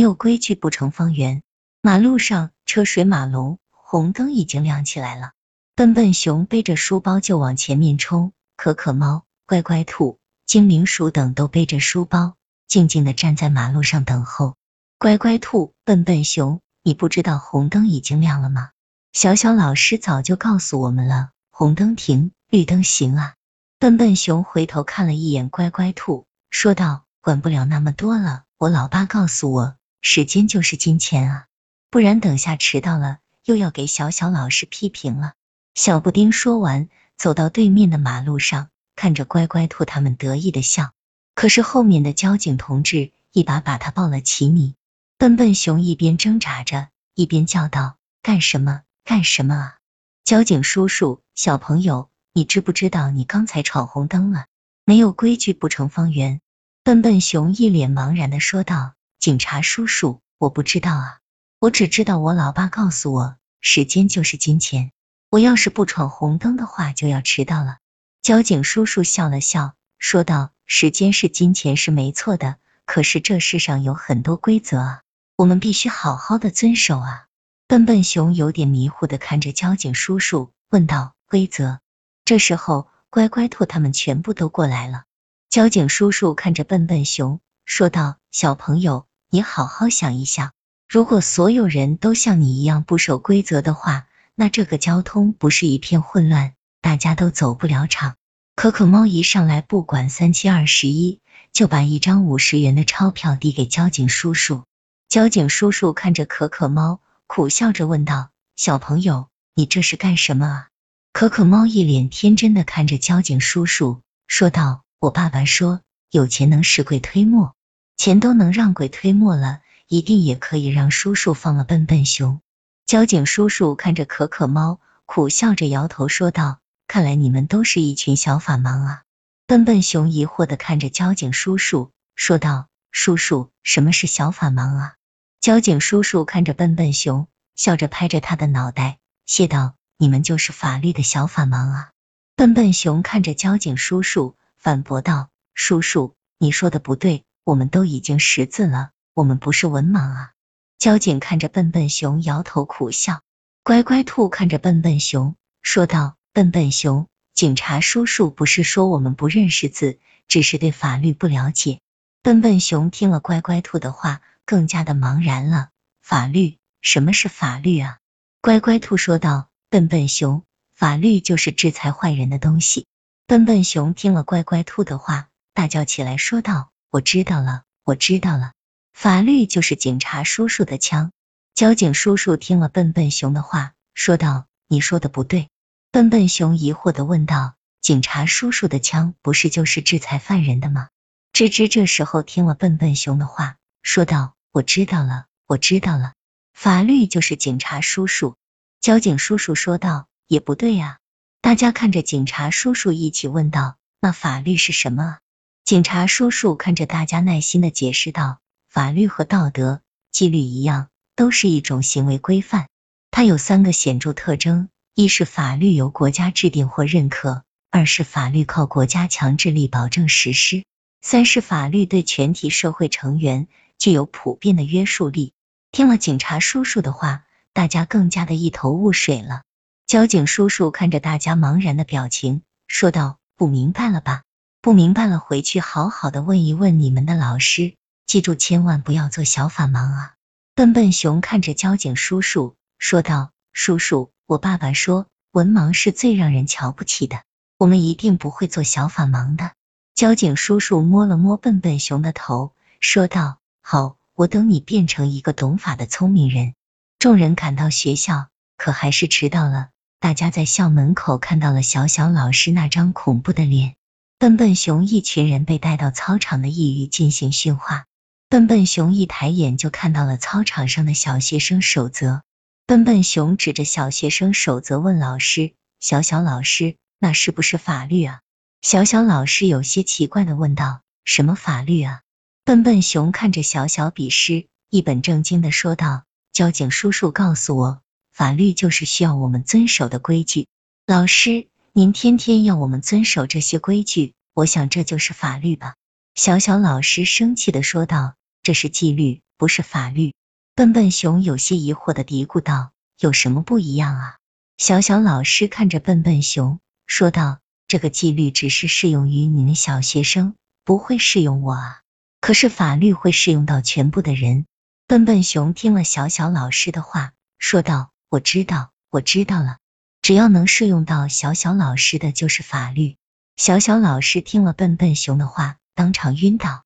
没有规矩不成方圆。马路上车水马龙，红灯已经亮起来了。笨笨熊背着书包就往前面冲，可可猫、乖乖兔、精灵鼠等都背着书包，静静的站在马路上等候。乖乖兔、笨笨熊，你不知道红灯已经亮了吗？小小老师早就告诉我们了，红灯停，绿灯行啊。笨笨熊回头看了一眼乖乖兔，说道：“管不了那么多了，我老爸告诉我。”时间就是金钱啊，不然等下迟到了又要给小小老师批评了。小布丁说完，走到对面的马路上，看着乖乖兔他们得意的笑。可是后面的交警同志一把把他抱了起你。笨笨熊一边挣扎着，一边叫道：“干什么？干什么啊？交警叔叔，小朋友，你知不知道你刚才闯红灯了？没有规矩不成方圆。”笨笨熊一脸茫然的说道。警察叔叔，我不知道啊，我只知道我老爸告诉我，时间就是金钱，我要是不闯红灯的话，就要迟到了。交警叔叔笑了笑，说道：“时间是金钱是没错的，可是这世上有很多规则啊，我们必须好好的遵守啊。”笨笨熊有点迷糊的看着交警叔叔，问道：“规则？”这时候，乖乖兔他们全部都过来了。交警叔叔看着笨笨熊，说道：“小朋友。”你好好想一想，如果所有人都像你一样不守规则的话，那这个交通不是一片混乱，大家都走不了场。可可猫一上来不管三七二十一，就把一张五十元的钞票递给交警叔叔。交警叔叔看着可可猫，苦笑着问道：“小朋友，你这是干什么啊？”可可猫一脸天真的看着交警叔叔，说道：“我爸爸说，有钱能使鬼推磨。”钱都能让鬼推磨了，一定也可以让叔叔放了笨笨熊。交警叔叔看着可可猫，苦笑着摇头说道：“看来你们都是一群小法盲啊。”笨笨熊疑惑的看着交警叔叔，说道：“叔叔，什么是小法盲啊？”交警叔叔看着笨笨熊，笑着拍着他的脑袋，谢道：“你们就是法律的小法盲啊。”笨笨熊看着交警叔叔，反驳道：“叔叔，你说的不对。”我们都已经识字了，我们不是文盲啊！交警看着笨笨熊，摇头苦笑。乖乖兔看着笨笨熊，说道：“笨笨熊，警察叔叔不是说我们不认识字，只是对法律不了解。”笨笨熊听了乖乖兔的话，更加的茫然了。法律？什么是法律啊？乖乖兔说道：“笨笨熊，法律就是制裁坏人的东西。”笨笨熊听了乖乖兔的话，大叫起来，说道。我知道了，我知道了，法律就是警察叔叔的枪。交警叔叔听了笨笨熊的话，说道：“你说的不对。”笨笨熊疑惑的问道：“警察叔叔的枪不是就是制裁犯人的吗？”吱吱这时候听了笨笨熊的话，说道：“我知道了，我知道了，法律就是警察叔叔。”交警叔叔说道：“也不对呀。”大家看着警察叔叔一起问道：“那法律是什么？”警察叔叔看着大家，耐心的解释道：“法律和道德、纪律一样，都是一种行为规范。它有三个显著特征：一是法律由国家制定或认可；二是法律靠国家强制力保证实施；三是法律对全体社会成员具有普遍的约束力。”听了警察叔叔的话，大家更加的一头雾水了。交警叔叔看着大家茫然的表情，说道：“不明白了吧？”不明白了，回去好好的问一问你们的老师，记住千万不要做小法盲啊！笨笨熊看着交警叔叔说道：“叔叔，我爸爸说文盲是最让人瞧不起的，我们一定不会做小法盲的。”交警叔叔摸了摸笨笨熊的头，说道：“好，我等你变成一个懂法的聪明人。”众人赶到学校，可还是迟到了。大家在校门口看到了小小老师那张恐怖的脸。笨笨熊一群人被带到操场的异域进行训话。笨笨熊一抬眼就看到了操场上的小学生守则。笨笨熊指着小学生守则问老师：“小小老师，那是不是法律啊？”小小老师有些奇怪的问道：“什么法律啊？”笨笨熊看着小小笔师，一本正经的说道：“交警叔叔告诉我，法律就是需要我们遵守的规矩。老师。”您天天要我们遵守这些规矩，我想这就是法律吧？小小老师生气的说道。这是纪律，不是法律。笨笨熊有些疑惑的嘀咕道：“有什么不一样啊？”小小老师看着笨笨熊说道：“这个纪律只是适用于你们小学生，不会适用我啊。可是法律会适用到全部的人。”笨笨熊听了小小老师的话，说道：“我知道，我知道了。只要能适用到小小老师的就是法律。”小小老师听了笨笨熊的话，当场晕倒。